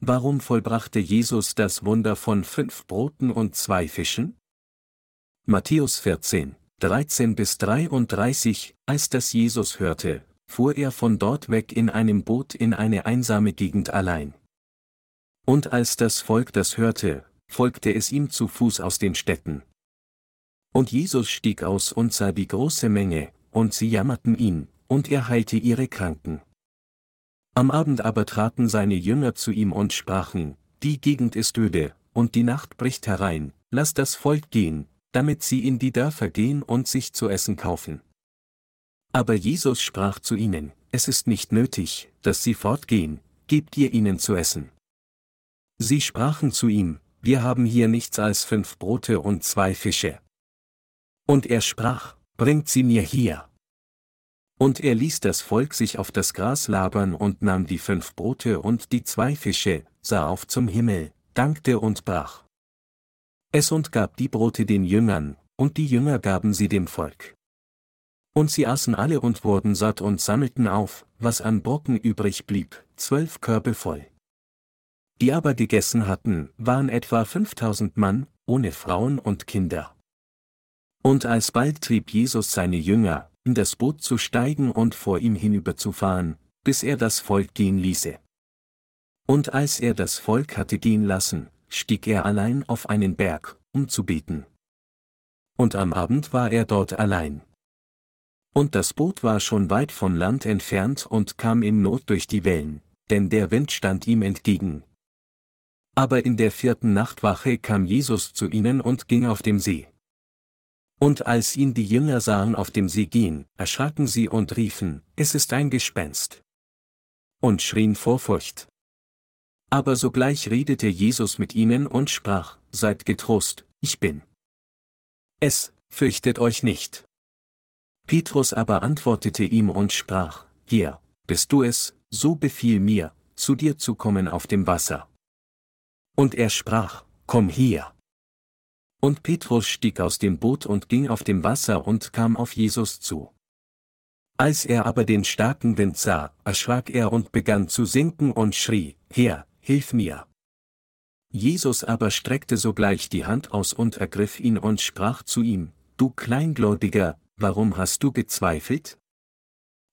warum vollbrachte Jesus das Wunder von fünf Broten und zwei Fischen? Matthäus 14, 13 bis 33, als das Jesus hörte, fuhr er von dort weg in einem Boot in eine einsame Gegend allein. Und als das Volk das hörte, folgte es ihm zu Fuß aus den Städten. Und Jesus stieg aus und sah die große Menge, und sie jammerten ihn, und er heilte ihre Kranken. Am Abend aber traten seine Jünger zu ihm und sprachen, Die Gegend ist öde, und die Nacht bricht herein, lass das Volk gehen, damit sie in die Dörfer gehen und sich zu essen kaufen. Aber Jesus sprach zu ihnen, Es ist nicht nötig, dass sie fortgehen, gebt ihr ihnen zu essen. Sie sprachen zu ihm, Wir haben hier nichts als fünf Brote und zwei Fische. Und er sprach, Bringt sie mir hier. Und er ließ das Volk sich auf das Gras labern und nahm die fünf Brote und die zwei Fische, sah auf zum Himmel, dankte und brach. Es und gab die Brote den Jüngern, und die Jünger gaben sie dem Volk. Und sie aßen alle und wurden satt und sammelten auf, was an Brocken übrig blieb, zwölf Körbe voll. Die aber gegessen hatten, waren etwa fünftausend Mann, ohne Frauen und Kinder. Und alsbald trieb Jesus seine Jünger, in das Boot zu steigen und vor ihm hinüberzufahren, bis er das Volk gehen ließe. Und als er das Volk hatte gehen lassen, stieg er allein auf einen Berg, um zu beten. Und am Abend war er dort allein. Und das Boot war schon weit von Land entfernt und kam in Not durch die Wellen, denn der Wind stand ihm entgegen. Aber in der vierten Nachtwache kam Jesus zu ihnen und ging auf dem See. Und als ihn die Jünger sahen auf dem See gehen, erschraken sie und riefen, es ist ein Gespenst. Und schrien vor Furcht. Aber sogleich redete Jesus mit ihnen und sprach, Seid getrost, ich bin. Es, fürchtet euch nicht. Petrus aber antwortete ihm und sprach, Hier, bist du es, so befiehl mir, zu dir zu kommen auf dem Wasser. Und er sprach, Komm hier. Und Petrus stieg aus dem Boot und ging auf dem Wasser und kam auf Jesus zu. Als er aber den starken Wind sah, erschrak er und begann zu sinken und schrie, Herr, hilf mir. Jesus aber streckte sogleich die Hand aus und ergriff ihn und sprach zu ihm, Du Kleingläubiger, warum hast du gezweifelt?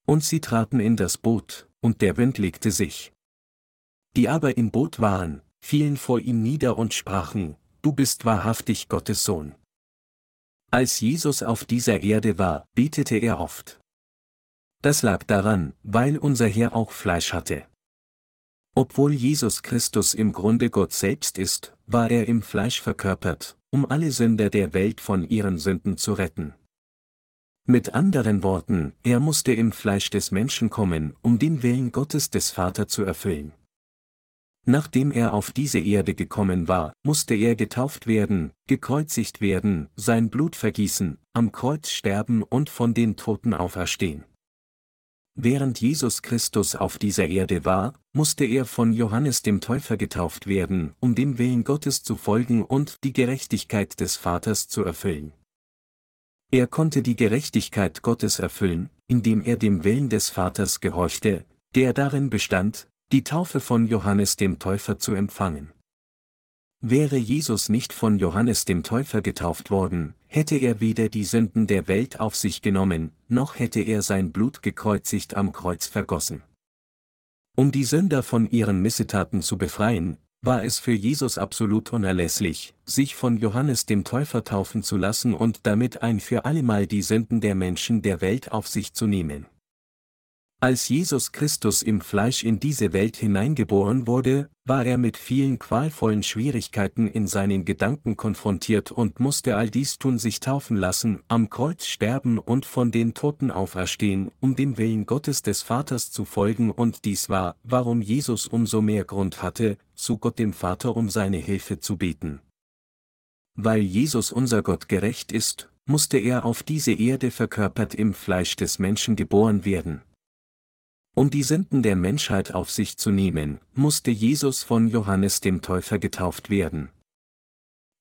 Und sie traten in das Boot, und der Wind legte sich. Die aber im Boot waren, fielen vor ihm nieder und sprachen, du bist wahrhaftig Gottes Sohn. Als Jesus auf dieser Erde war, betete er oft. Das lag daran, weil unser Herr auch Fleisch hatte. Obwohl Jesus Christus im Grunde Gott selbst ist, war er im Fleisch verkörpert, um alle Sünder der Welt von ihren Sünden zu retten. Mit anderen Worten, er musste im Fleisch des Menschen kommen, um den Willen Gottes des Vater zu erfüllen. Nachdem er auf diese Erde gekommen war, musste er getauft werden, gekreuzigt werden, sein Blut vergießen, am Kreuz sterben und von den Toten auferstehen. Während Jesus Christus auf dieser Erde war, musste er von Johannes dem Täufer getauft werden, um dem Willen Gottes zu folgen und die Gerechtigkeit des Vaters zu erfüllen. Er konnte die Gerechtigkeit Gottes erfüllen, indem er dem Willen des Vaters gehorchte, der darin bestand, die Taufe von Johannes dem Täufer zu empfangen. Wäre Jesus nicht von Johannes dem Täufer getauft worden, hätte er weder die Sünden der Welt auf sich genommen, noch hätte er sein Blut gekreuzigt am Kreuz vergossen. Um die Sünder von ihren Missetaten zu befreien, war es für Jesus absolut unerlässlich, sich von Johannes dem Täufer taufen zu lassen und damit ein für allemal die Sünden der Menschen der Welt auf sich zu nehmen. Als Jesus Christus im Fleisch in diese Welt hineingeboren wurde, war er mit vielen qualvollen Schwierigkeiten in seinen Gedanken konfrontiert und musste all dies tun sich taufen lassen, am Kreuz sterben und von den Toten auferstehen, um dem Willen Gottes des Vaters zu folgen und dies war, warum Jesus umso mehr Grund hatte, zu Gott dem Vater um seine Hilfe zu beten. Weil Jesus unser Gott gerecht ist, musste er auf diese Erde verkörpert im Fleisch des Menschen geboren werden. Um die Sünden der Menschheit auf sich zu nehmen, musste Jesus von Johannes dem Täufer getauft werden.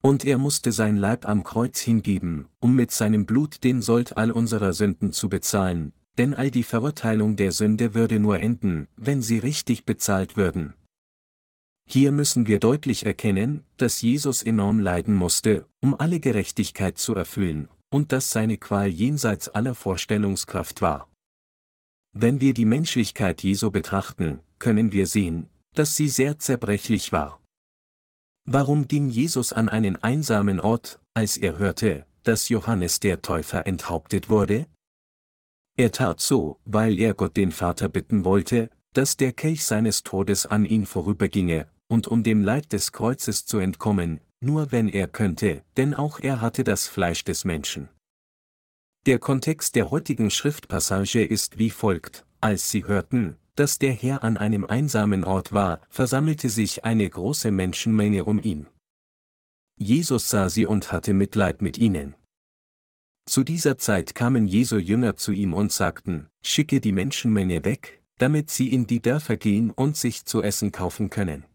Und er musste sein Leib am Kreuz hingeben, um mit seinem Blut den Sold all unserer Sünden zu bezahlen, denn all die Verurteilung der Sünde würde nur enden, wenn sie richtig bezahlt würden. Hier müssen wir deutlich erkennen, dass Jesus enorm leiden musste, um alle Gerechtigkeit zu erfüllen, und dass seine Qual jenseits aller Vorstellungskraft war. Wenn wir die Menschlichkeit Jesu betrachten, können wir sehen, dass sie sehr zerbrechlich war. Warum ging Jesus an einen einsamen Ort, als er hörte, dass Johannes der Täufer enthauptet wurde? Er tat so, weil er Gott den Vater bitten wollte, dass der Kelch seines Todes an ihn vorüberginge, und um dem Leid des Kreuzes zu entkommen, nur wenn er könnte, denn auch er hatte das Fleisch des Menschen. Der Kontext der heutigen Schriftpassage ist wie folgt, als sie hörten, dass der Herr an einem einsamen Ort war, versammelte sich eine große Menschenmenge um ihn. Jesus sah sie und hatte Mitleid mit ihnen. Zu dieser Zeit kamen Jesu Jünger zu ihm und sagten, schicke die Menschenmenge weg, damit sie in die Dörfer gehen und sich zu essen kaufen können.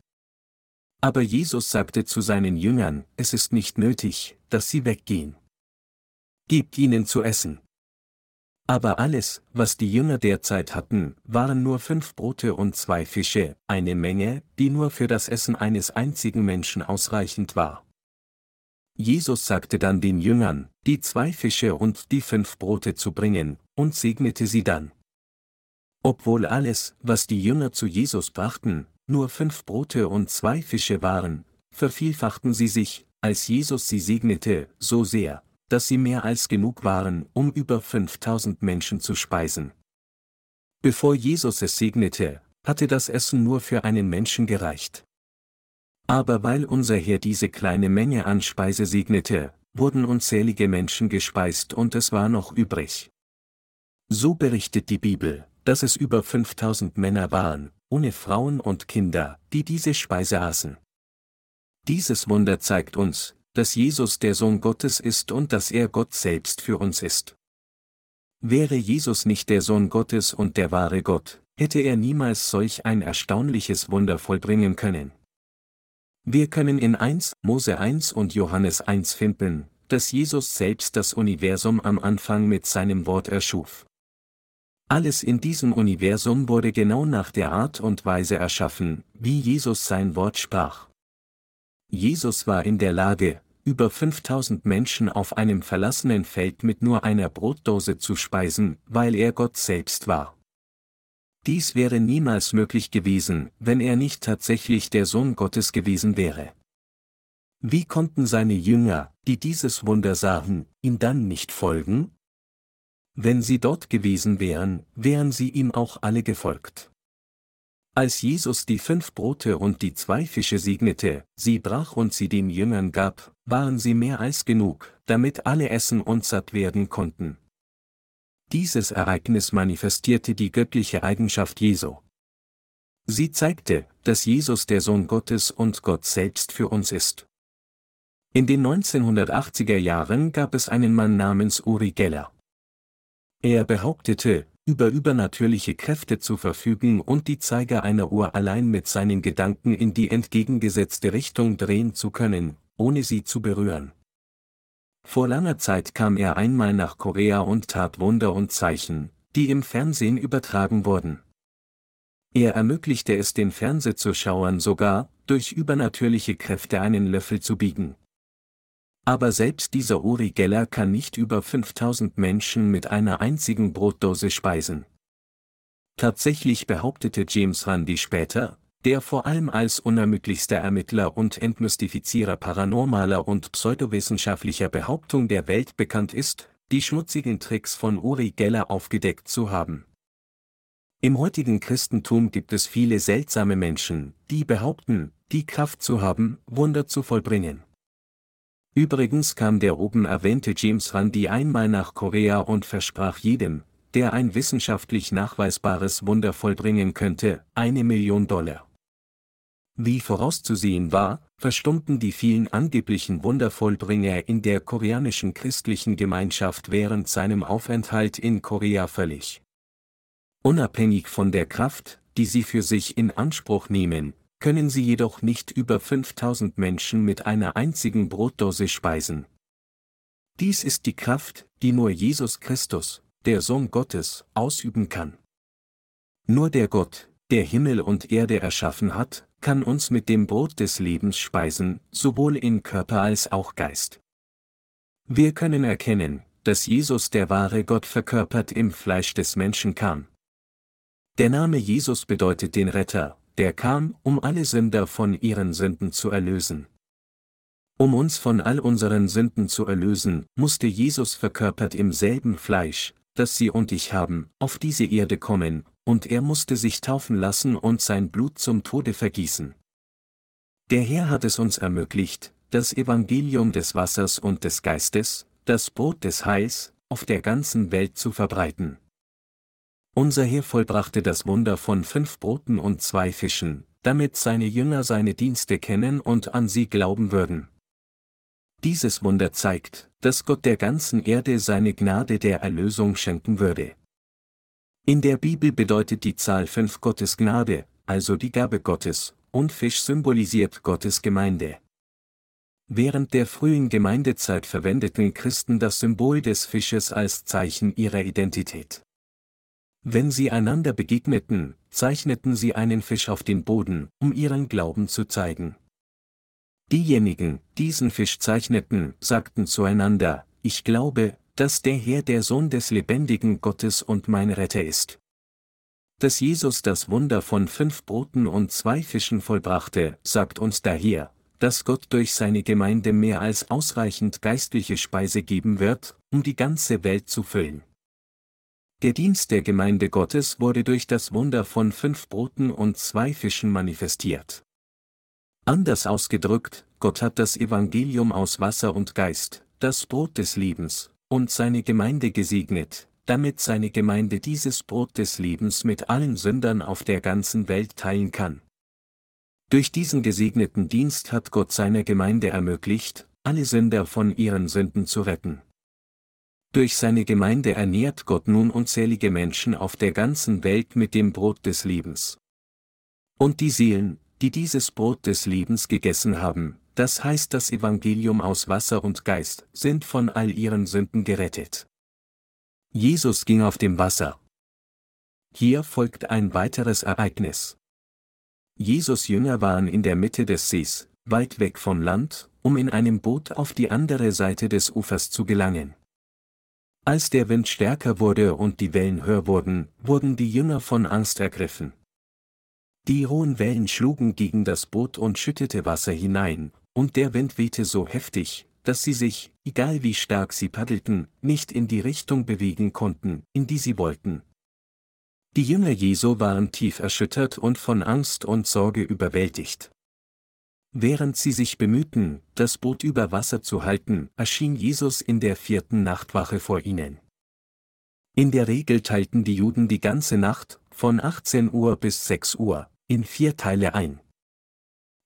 Aber Jesus sagte zu seinen Jüngern, es ist nicht nötig, dass sie weggehen. Gebt ihnen zu essen. Aber alles, was die Jünger derzeit hatten, waren nur fünf Brote und zwei Fische, eine Menge, die nur für das Essen eines einzigen Menschen ausreichend war. Jesus sagte dann den Jüngern, die zwei Fische und die fünf Brote zu bringen, und segnete sie dann. Obwohl alles, was die Jünger zu Jesus brachten, nur fünf Brote und zwei Fische waren, vervielfachten sie sich, als Jesus sie segnete, so sehr, dass sie mehr als genug waren, um über 5000 Menschen zu speisen. Bevor Jesus es segnete, hatte das Essen nur für einen Menschen gereicht. Aber weil unser Herr diese kleine Menge an Speise segnete, wurden unzählige Menschen gespeist und es war noch übrig. So berichtet die Bibel, dass es über 5000 Männer waren, ohne Frauen und Kinder, die diese Speise aßen. Dieses Wunder zeigt uns, dass Jesus der Sohn Gottes ist und dass er Gott selbst für uns ist. Wäre Jesus nicht der Sohn Gottes und der wahre Gott, hätte er niemals solch ein erstaunliches Wunder vollbringen können. Wir können in 1, Mose 1 und Johannes 1 finden, dass Jesus selbst das Universum am Anfang mit seinem Wort erschuf. Alles in diesem Universum wurde genau nach der Art und Weise erschaffen, wie Jesus sein Wort sprach. Jesus war in der Lage, über 5000 Menschen auf einem verlassenen Feld mit nur einer Brotdose zu speisen, weil er Gott selbst war. Dies wäre niemals möglich gewesen, wenn er nicht tatsächlich der Sohn Gottes gewesen wäre. Wie konnten seine Jünger, die dieses Wunder sahen, ihm dann nicht folgen? Wenn sie dort gewesen wären, wären sie ihm auch alle gefolgt. Als Jesus die fünf Brote und die zwei Fische segnete, sie brach und sie den Jüngern gab, waren sie mehr als genug, damit alle essen und satt werden konnten. Dieses Ereignis manifestierte die göttliche Eigenschaft Jesu. Sie zeigte, dass Jesus der Sohn Gottes und Gott selbst für uns ist. In den 1980er Jahren gab es einen Mann namens Uri Geller. Er behauptete, über übernatürliche Kräfte zu verfügen und die Zeiger einer Uhr allein mit seinen Gedanken in die entgegengesetzte Richtung drehen zu können, ohne sie zu berühren. Vor langer Zeit kam er einmal nach Korea und tat Wunder und Zeichen, die im Fernsehen übertragen wurden. Er ermöglichte es den Fernsehzuschauern sogar, durch übernatürliche Kräfte einen Löffel zu biegen. Aber selbst dieser Uri Geller kann nicht über 5000 Menschen mit einer einzigen Brotdose speisen. Tatsächlich behauptete James Randi später, der vor allem als unermüdlichster Ermittler und Entmystifizierer paranormaler und pseudowissenschaftlicher Behauptung der Welt bekannt ist, die schmutzigen Tricks von Uri Geller aufgedeckt zu haben. Im heutigen Christentum gibt es viele seltsame Menschen, die behaupten, die Kraft zu haben, Wunder zu vollbringen. Übrigens kam der oben erwähnte James Randi einmal nach Korea und versprach jedem, der ein wissenschaftlich nachweisbares Wunder vollbringen könnte, eine Million Dollar. Wie vorauszusehen war, verstummten die vielen angeblichen Wundervollbringer in der koreanischen christlichen Gemeinschaft während seinem Aufenthalt in Korea völlig. Unabhängig von der Kraft, die sie für sich in Anspruch nehmen, können sie jedoch nicht über 5000 Menschen mit einer einzigen Brotdose speisen. Dies ist die Kraft, die nur Jesus Christus, der Sohn Gottes, ausüben kann. Nur der Gott, der Himmel und Erde erschaffen hat, kann uns mit dem Brot des Lebens speisen, sowohl in Körper als auch Geist. Wir können erkennen, dass Jesus der wahre Gott verkörpert im Fleisch des Menschen kam. Der Name Jesus bedeutet den Retter, der kam, um alle Sünder von ihren Sünden zu erlösen. Um uns von all unseren Sünden zu erlösen, musste Jesus verkörpert im selben Fleisch, das Sie und ich haben, auf diese Erde kommen, und er musste sich taufen lassen und sein Blut zum Tode vergießen. Der Herr hat es uns ermöglicht, das Evangelium des Wassers und des Geistes, das Brot des Heils, auf der ganzen Welt zu verbreiten. Unser Herr vollbrachte das Wunder von fünf Broten und zwei Fischen, damit seine Jünger seine Dienste kennen und an sie glauben würden. Dieses Wunder zeigt, dass Gott der ganzen Erde seine Gnade der Erlösung schenken würde. In der Bibel bedeutet die Zahl 5 Gottes Gnade, also die Gabe Gottes, und Fisch symbolisiert Gottes Gemeinde. Während der frühen Gemeindezeit verwendeten Christen das Symbol des Fisches als Zeichen ihrer Identität. Wenn sie einander begegneten, zeichneten sie einen Fisch auf den Boden, um ihren Glauben zu zeigen. Diejenigen, diesen Fisch zeichneten, sagten zueinander, ich glaube, dass der Herr der Sohn des lebendigen Gottes und mein Retter ist. Dass Jesus das Wunder von fünf Broten und zwei Fischen vollbrachte, sagt uns daher, dass Gott durch seine Gemeinde mehr als ausreichend geistliche Speise geben wird, um die ganze Welt zu füllen. Der Dienst der Gemeinde Gottes wurde durch das Wunder von fünf Broten und zwei Fischen manifestiert. Anders ausgedrückt, Gott hat das Evangelium aus Wasser und Geist, das Brot des Lebens, und seine Gemeinde gesegnet, damit seine Gemeinde dieses Brot des Lebens mit allen Sündern auf der ganzen Welt teilen kann. Durch diesen gesegneten Dienst hat Gott seiner Gemeinde ermöglicht, alle Sünder von ihren Sünden zu retten. Durch seine Gemeinde ernährt Gott nun unzählige Menschen auf der ganzen Welt mit dem Brot des Lebens. Und die Seelen, die dieses Brot des Lebens gegessen haben, das heißt das Evangelium aus Wasser und Geist, sind von all ihren Sünden gerettet. Jesus ging auf dem Wasser. Hier folgt ein weiteres Ereignis. Jesus Jünger waren in der Mitte des Sees, weit weg vom Land, um in einem Boot auf die andere Seite des Ufers zu gelangen. Als der Wind stärker wurde und die Wellen höher wurden, wurden die Jünger von Angst ergriffen. Die hohen Wellen schlugen gegen das Boot und schüttete Wasser hinein, und der Wind wehte so heftig, dass sie sich, egal wie stark sie paddelten, nicht in die Richtung bewegen konnten, in die sie wollten. Die Jünger Jesu waren tief erschüttert und von Angst und Sorge überwältigt. Während sie sich bemühten, das Boot über Wasser zu halten, erschien Jesus in der vierten Nachtwache vor ihnen. In der Regel teilten die Juden die ganze Nacht, von 18 Uhr bis 6 Uhr, in vier Teile ein.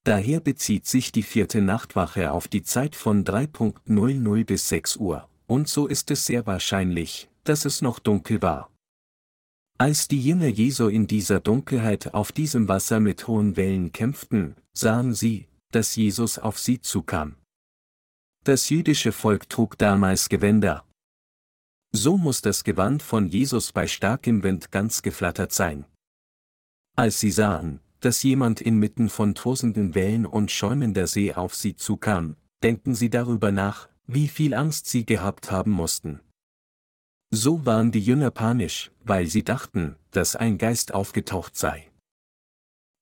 Daher bezieht sich die vierte Nachtwache auf die Zeit von 3.00 bis 6 Uhr, und so ist es sehr wahrscheinlich, dass es noch dunkel war. Als die Jünger Jesu in dieser Dunkelheit auf diesem Wasser mit hohen Wellen kämpften, sahen sie, dass Jesus auf sie zukam. Das jüdische Volk trug damals Gewänder. So muss das Gewand von Jesus bei starkem Wind ganz geflattert sein. Als sie sahen, dass jemand inmitten von tosenden Wellen und schäumender See auf sie zukam, denken sie darüber nach, wie viel Angst sie gehabt haben mussten. So waren die Jünger panisch, weil sie dachten, dass ein Geist aufgetaucht sei.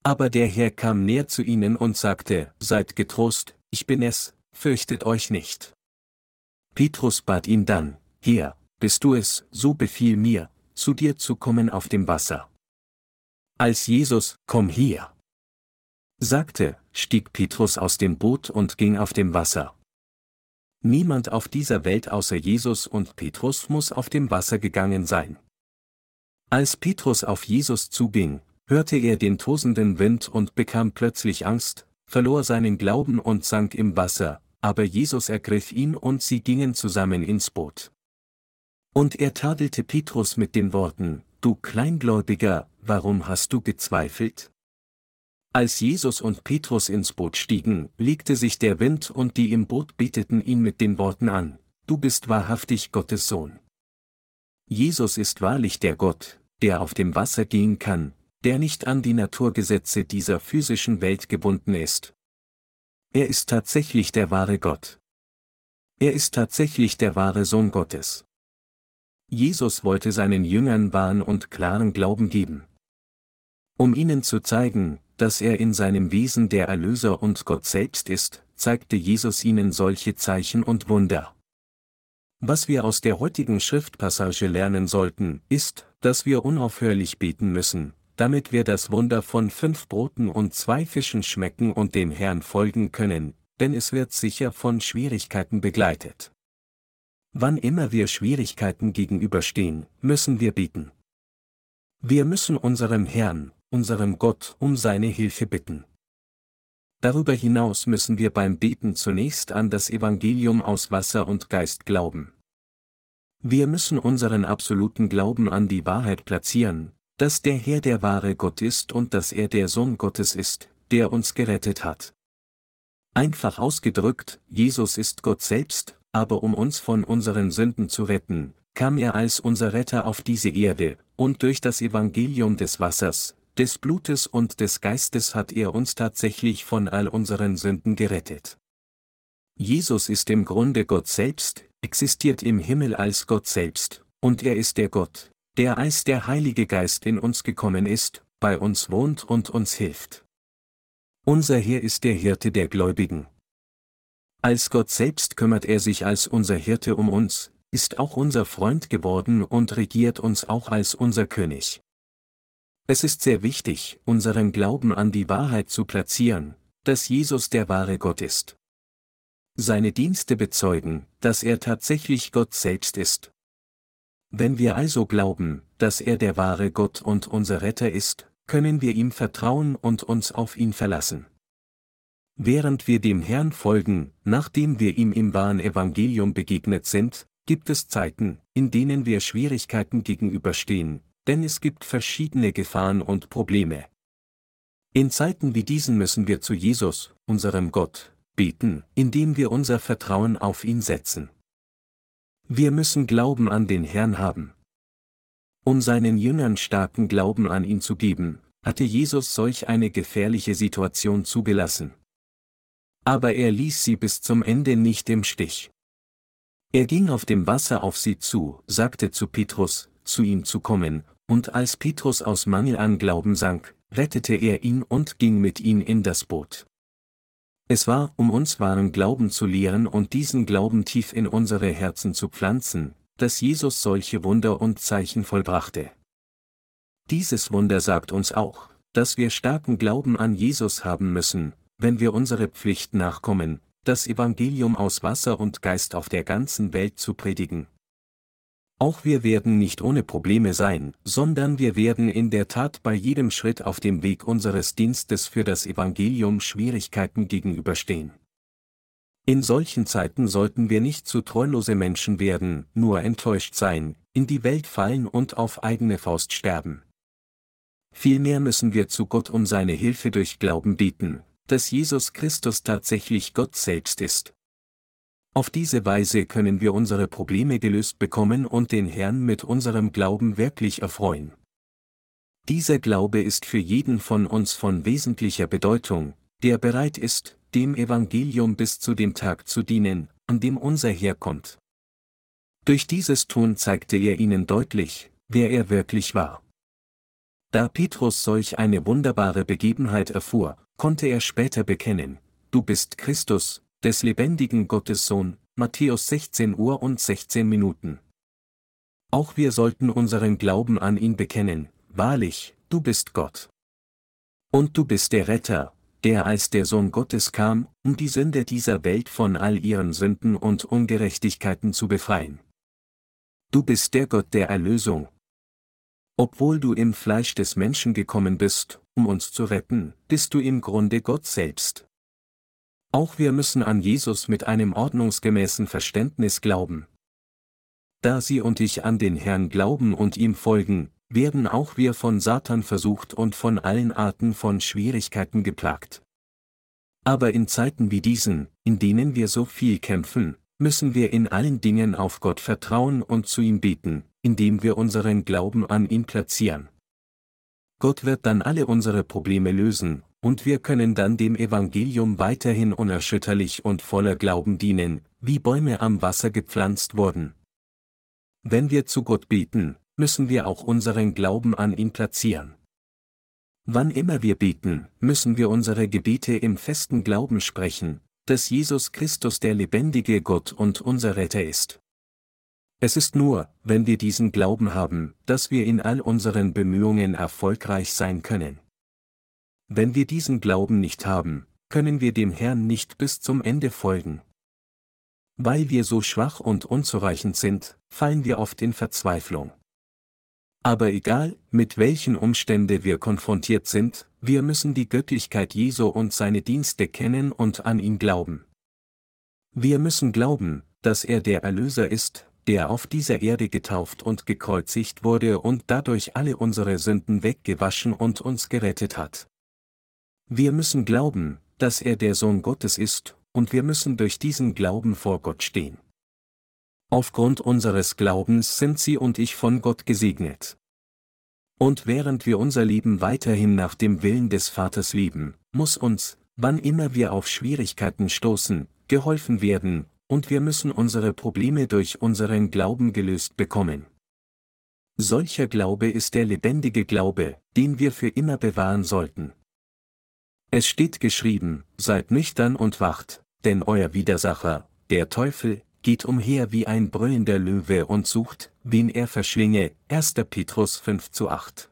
Aber der Herr kam näher zu ihnen und sagte, Seid getrost, ich bin es, fürchtet euch nicht. Petrus bat ihn dann, Herr, bist du es, so befiehl mir, zu dir zu kommen auf dem Wasser. Als Jesus, komm hier, sagte, stieg Petrus aus dem Boot und ging auf dem Wasser. Niemand auf dieser Welt außer Jesus und Petrus muss auf dem Wasser gegangen sein. Als Petrus auf Jesus zuging, hörte er den tosenden Wind und bekam plötzlich Angst, verlor seinen Glauben und sank im Wasser, aber Jesus ergriff ihn und sie gingen zusammen ins Boot. Und er tadelte Petrus mit den Worten, Du Kleingläubiger, warum hast du gezweifelt? Als Jesus und Petrus ins Boot stiegen, legte sich der Wind und die im Boot beteten ihn mit den Worten an, Du bist wahrhaftig Gottes Sohn. Jesus ist wahrlich der Gott, der auf dem Wasser gehen kann, der nicht an die Naturgesetze dieser physischen Welt gebunden ist. Er ist tatsächlich der wahre Gott. Er ist tatsächlich der wahre Sohn Gottes. Jesus wollte seinen Jüngern wahren und klaren Glauben geben. Um ihnen zu zeigen, dass er in seinem Wesen der Erlöser und Gott selbst ist, zeigte Jesus ihnen solche Zeichen und Wunder. Was wir aus der heutigen Schriftpassage lernen sollten, ist, dass wir unaufhörlich beten müssen, damit wir das Wunder von fünf Broten und zwei Fischen schmecken und dem Herrn folgen können, denn es wird sicher von Schwierigkeiten begleitet. Wann immer wir Schwierigkeiten gegenüberstehen, müssen wir beten. Wir müssen unserem Herrn, unserem Gott, um seine Hilfe bitten. Darüber hinaus müssen wir beim Beten zunächst an das Evangelium aus Wasser und Geist glauben. Wir müssen unseren absoluten Glauben an die Wahrheit platzieren, dass der Herr der wahre Gott ist und dass er der Sohn Gottes ist, der uns gerettet hat. Einfach ausgedrückt, Jesus ist Gott selbst, aber um uns von unseren Sünden zu retten, kam er als unser Retter auf diese Erde, und durch das Evangelium des Wassers, des Blutes und des Geistes hat er uns tatsächlich von all unseren Sünden gerettet. Jesus ist im Grunde Gott selbst, existiert im Himmel als Gott selbst, und er ist der Gott, der als der Heilige Geist in uns gekommen ist, bei uns wohnt und uns hilft. Unser Herr ist der Hirte der Gläubigen. Als Gott selbst kümmert er sich als unser Hirte um uns, ist auch unser Freund geworden und regiert uns auch als unser König. Es ist sehr wichtig, unseren Glauben an die Wahrheit zu platzieren, dass Jesus der wahre Gott ist. Seine Dienste bezeugen, dass er tatsächlich Gott selbst ist, wenn wir also glauben, dass er der wahre Gott und unser Retter ist, können wir ihm vertrauen und uns auf ihn verlassen. Während wir dem Herrn folgen, nachdem wir ihm im wahren Evangelium begegnet sind, gibt es Zeiten, in denen wir Schwierigkeiten gegenüberstehen, denn es gibt verschiedene Gefahren und Probleme. In Zeiten wie diesen müssen wir zu Jesus, unserem Gott, beten, indem wir unser Vertrauen auf ihn setzen. Wir müssen Glauben an den Herrn haben. Um seinen Jüngern starken Glauben an ihn zu geben, hatte Jesus solch eine gefährliche Situation zugelassen. Aber er ließ sie bis zum Ende nicht im Stich. Er ging auf dem Wasser auf sie zu, sagte zu Petrus, zu ihm zu kommen, und als Petrus aus Mangel an Glauben sank, rettete er ihn und ging mit ihm in das Boot. Es war, um uns wahren Glauben zu lehren und diesen Glauben tief in unsere Herzen zu pflanzen, dass Jesus solche Wunder und Zeichen vollbrachte. Dieses Wunder sagt uns auch, dass wir starken Glauben an Jesus haben müssen, wenn wir unsere Pflicht nachkommen, das Evangelium aus Wasser und Geist auf der ganzen Welt zu predigen. Auch wir werden nicht ohne Probleme sein, sondern wir werden in der Tat bei jedem Schritt auf dem Weg unseres Dienstes für das Evangelium Schwierigkeiten gegenüberstehen. In solchen Zeiten sollten wir nicht zu treulose Menschen werden, nur enttäuscht sein, in die Welt fallen und auf eigene Faust sterben. Vielmehr müssen wir zu Gott um seine Hilfe durch Glauben bieten, dass Jesus Christus tatsächlich Gott selbst ist. Auf diese Weise können wir unsere Probleme gelöst bekommen und den Herrn mit unserem Glauben wirklich erfreuen. Dieser Glaube ist für jeden von uns von wesentlicher Bedeutung, der bereit ist, dem Evangelium bis zu dem Tag zu dienen, an dem unser Herr kommt. Durch dieses Tun zeigte er ihnen deutlich, wer er wirklich war. Da Petrus solch eine wunderbare Begebenheit erfuhr, konnte er später bekennen, Du bist Christus, des lebendigen Gottes Sohn, Matthäus 16 Uhr und 16 Minuten. Auch wir sollten unseren Glauben an ihn bekennen, wahrlich, du bist Gott. Und du bist der Retter, der als der Sohn Gottes kam, um die Sünde dieser Welt von all ihren Sünden und Ungerechtigkeiten zu befreien. Du bist der Gott der Erlösung. Obwohl du im Fleisch des Menschen gekommen bist, um uns zu retten, bist du im Grunde Gott selbst. Auch wir müssen an Jesus mit einem ordnungsgemäßen Verständnis glauben. Da Sie und ich an den Herrn glauben und ihm folgen, werden auch wir von Satan versucht und von allen Arten von Schwierigkeiten geplagt. Aber in Zeiten wie diesen, in denen wir so viel kämpfen, müssen wir in allen Dingen auf Gott vertrauen und zu ihm beten, indem wir unseren Glauben an ihn platzieren. Gott wird dann alle unsere Probleme lösen, und wir können dann dem Evangelium weiterhin unerschütterlich und voller Glauben dienen, wie Bäume am Wasser gepflanzt wurden. Wenn wir zu Gott beten, müssen wir auch unseren Glauben an ihn platzieren. Wann immer wir beten, müssen wir unsere Gebete im festen Glauben sprechen, dass Jesus Christus der lebendige Gott und unser Retter ist. Es ist nur, wenn wir diesen Glauben haben, dass wir in all unseren Bemühungen erfolgreich sein können. Wenn wir diesen Glauben nicht haben, können wir dem Herrn nicht bis zum Ende folgen. Weil wir so schwach und unzureichend sind, fallen wir oft in Verzweiflung. Aber egal, mit welchen Umständen wir konfrontiert sind, wir müssen die Göttlichkeit Jesu und seine Dienste kennen und an ihn glauben. Wir müssen glauben, dass er der Erlöser ist, der auf dieser Erde getauft und gekreuzigt wurde und dadurch alle unsere Sünden weggewaschen und uns gerettet hat. Wir müssen glauben, dass er der Sohn Gottes ist, und wir müssen durch diesen Glauben vor Gott stehen. Aufgrund unseres Glaubens sind Sie und ich von Gott gesegnet. Und während wir unser Leben weiterhin nach dem Willen des Vaters lieben, muss uns, wann immer wir auf Schwierigkeiten stoßen, geholfen werden, und wir müssen unsere Probleme durch unseren Glauben gelöst bekommen. Solcher Glaube ist der lebendige Glaube, den wir für immer bewahren sollten. Es steht geschrieben, seid nüchtern und wacht, denn euer Widersacher, der Teufel, geht umher wie ein brüllender Löwe und sucht, wen er verschlinge, 1. Petrus 5 zu 8.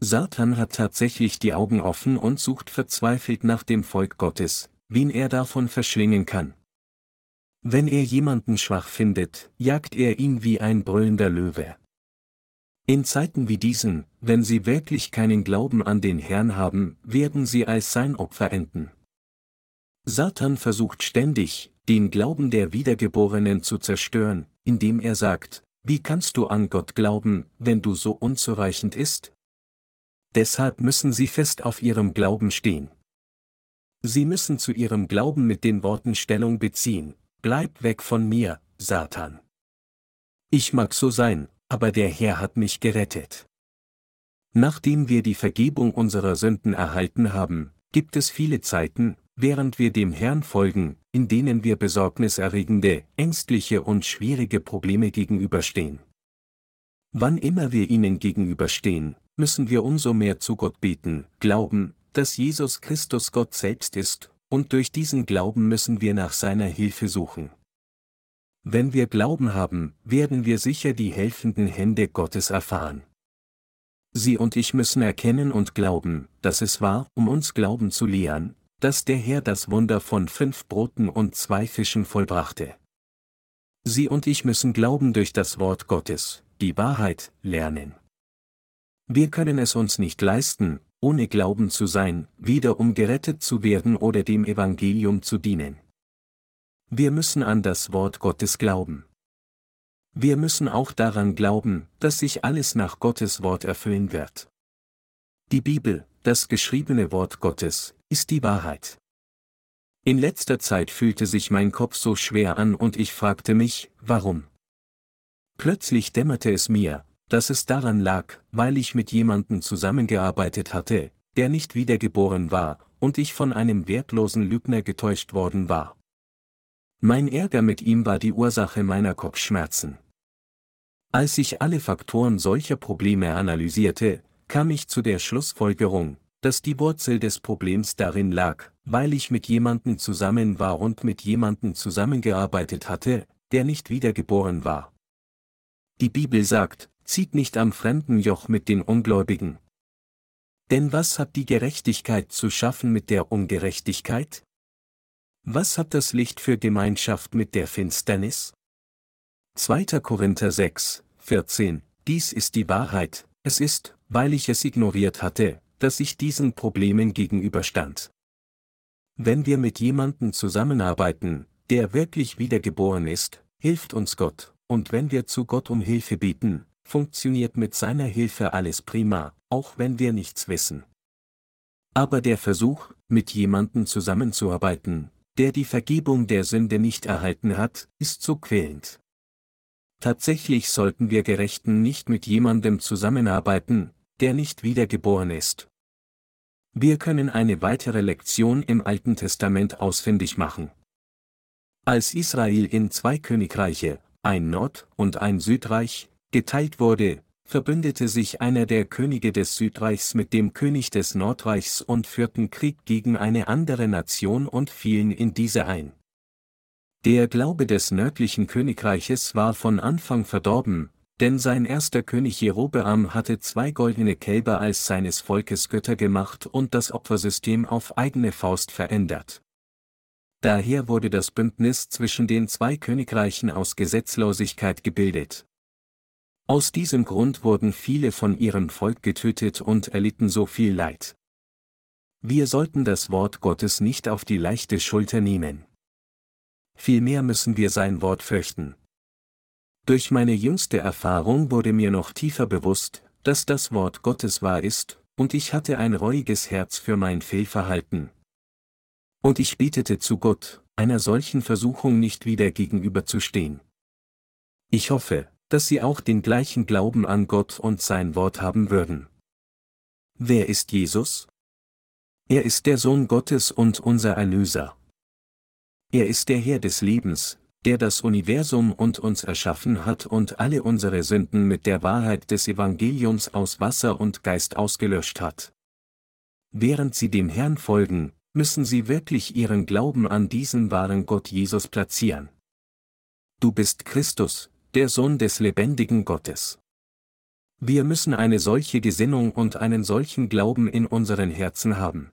Satan hat tatsächlich die Augen offen und sucht verzweifelt nach dem Volk Gottes, wen er davon verschlingen kann. Wenn er jemanden schwach findet, jagt er ihn wie ein brüllender Löwe. In Zeiten wie diesen, wenn sie wirklich keinen Glauben an den Herrn haben, werden sie als sein Opfer enden. Satan versucht ständig, den Glauben der Wiedergeborenen zu zerstören, indem er sagt, wie kannst du an Gott glauben, wenn du so unzureichend ist? Deshalb müssen sie fest auf ihrem Glauben stehen. Sie müssen zu ihrem Glauben mit den Worten Stellung beziehen, Bleib weg von mir, Satan. Ich mag so sein, aber der Herr hat mich gerettet. Nachdem wir die Vergebung unserer Sünden erhalten haben, gibt es viele Zeiten, während wir dem Herrn folgen, in denen wir besorgniserregende, ängstliche und schwierige Probleme gegenüberstehen. Wann immer wir ihnen gegenüberstehen, müssen wir umso mehr zu Gott beten, glauben, dass Jesus Christus Gott selbst ist und durch diesen Glauben müssen wir nach seiner Hilfe suchen. Wenn wir Glauben haben, werden wir sicher die helfenden Hände Gottes erfahren. Sie und ich müssen erkennen und glauben, dass es war, um uns Glauben zu lehren, dass der Herr das Wunder von fünf Broten und zwei Fischen vollbrachte. Sie und ich müssen glauben durch das Wort Gottes, die Wahrheit, lernen. Wir können es uns nicht leisten, ohne Glauben zu sein, weder um gerettet zu werden oder dem Evangelium zu dienen. Wir müssen an das Wort Gottes glauben. Wir müssen auch daran glauben, dass sich alles nach Gottes Wort erfüllen wird. Die Bibel, das geschriebene Wort Gottes, ist die Wahrheit. In letzter Zeit fühlte sich mein Kopf so schwer an und ich fragte mich, warum? Plötzlich dämmerte es mir, dass es daran lag, weil ich mit jemandem zusammengearbeitet hatte, der nicht wiedergeboren war, und ich von einem wertlosen Lügner getäuscht worden war. Mein Ärger mit ihm war die Ursache meiner Kopfschmerzen. Als ich alle Faktoren solcher Probleme analysierte, kam ich zu der Schlussfolgerung, dass die Wurzel des Problems darin lag, weil ich mit jemandem zusammen war und mit jemandem zusammengearbeitet hatte, der nicht wiedergeboren war. Die Bibel sagt, zieht nicht am fremden Joch mit den Ungläubigen. Denn was hat die Gerechtigkeit zu schaffen mit der Ungerechtigkeit? Was hat das Licht für Gemeinschaft mit der Finsternis? 2. Korinther 6, 14 Dies ist die Wahrheit, es ist, weil ich es ignoriert hatte, dass ich diesen Problemen gegenüberstand. Wenn wir mit jemandem zusammenarbeiten, der wirklich wiedergeboren ist, hilft uns Gott, und wenn wir zu Gott um Hilfe beten, funktioniert mit seiner Hilfe alles prima, auch wenn wir nichts wissen. Aber der Versuch, mit jemandem zusammenzuarbeiten, der die Vergebung der Sünde nicht erhalten hat, ist so quälend. Tatsächlich sollten wir Gerechten nicht mit jemandem zusammenarbeiten, der nicht wiedergeboren ist. Wir können eine weitere Lektion im Alten Testament ausfindig machen. Als Israel in zwei Königreiche, ein Nord- und ein Südreich, geteilt wurde, verbündete sich einer der Könige des Südreichs mit dem König des Nordreichs und führten Krieg gegen eine andere Nation und fielen in diese ein. Der Glaube des nördlichen Königreiches war von Anfang verdorben, denn sein erster König Jerobeam hatte zwei goldene Kälber als seines Volkes Götter gemacht und das Opfersystem auf eigene Faust verändert. Daher wurde das Bündnis zwischen den zwei Königreichen aus Gesetzlosigkeit gebildet. Aus diesem Grund wurden viele von ihrem Volk getötet und erlitten so viel Leid. Wir sollten das Wort Gottes nicht auf die leichte Schulter nehmen. Vielmehr müssen wir sein Wort fürchten. Durch meine jüngste Erfahrung wurde mir noch tiefer bewusst, dass das Wort Gottes wahr ist, und ich hatte ein reuiges Herz für mein Fehlverhalten. Und ich betete zu Gott, einer solchen Versuchung nicht wieder gegenüberzustehen. Ich hoffe, dass sie auch den gleichen Glauben an Gott und sein Wort haben würden. Wer ist Jesus? Er ist der Sohn Gottes und unser Erlöser. Er ist der Herr des Lebens, der das Universum und uns erschaffen hat und alle unsere Sünden mit der Wahrheit des Evangeliums aus Wasser und Geist ausgelöscht hat. Während Sie dem Herrn folgen, müssen Sie wirklich Ihren Glauben an diesen wahren Gott Jesus platzieren. Du bist Christus, der Sohn des lebendigen Gottes. Wir müssen eine solche Gesinnung und einen solchen Glauben in unseren Herzen haben.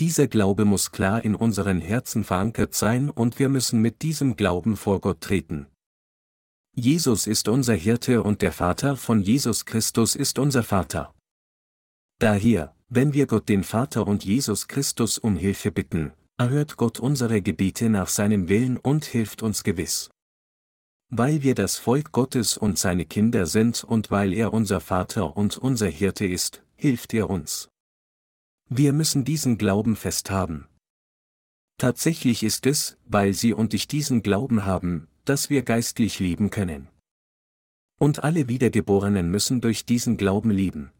Dieser Glaube muss klar in unseren Herzen verankert sein und wir müssen mit diesem Glauben vor Gott treten. Jesus ist unser Hirte und der Vater von Jesus Christus ist unser Vater. Daher, wenn wir Gott den Vater und Jesus Christus um Hilfe bitten, erhört Gott unsere Gebete nach seinem Willen und hilft uns gewiss. Weil wir das Volk Gottes und seine Kinder sind und weil er unser Vater und unser Hirte ist, hilft er uns. Wir müssen diesen Glauben festhaben. Tatsächlich ist es, weil Sie und ich diesen Glauben haben, dass wir geistlich lieben können. Und alle Wiedergeborenen müssen durch diesen Glauben lieben.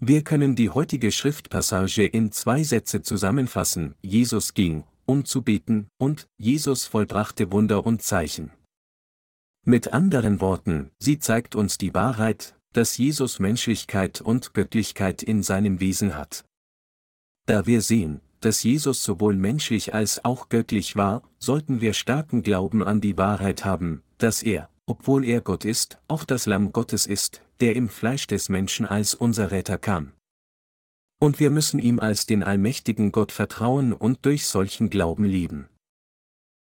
Wir können die heutige Schriftpassage in zwei Sätze zusammenfassen, Jesus ging, um zu beten, und Jesus vollbrachte Wunder und Zeichen. Mit anderen Worten, sie zeigt uns die Wahrheit, dass Jesus Menschlichkeit und Göttlichkeit in seinem Wesen hat. Da wir sehen, dass Jesus sowohl menschlich als auch göttlich war, sollten wir starken Glauben an die Wahrheit haben, dass er, obwohl er Gott ist, auch das Lamm Gottes ist, der im Fleisch des Menschen als unser Retter kam. Und wir müssen ihm als den allmächtigen Gott vertrauen und durch solchen Glauben lieben.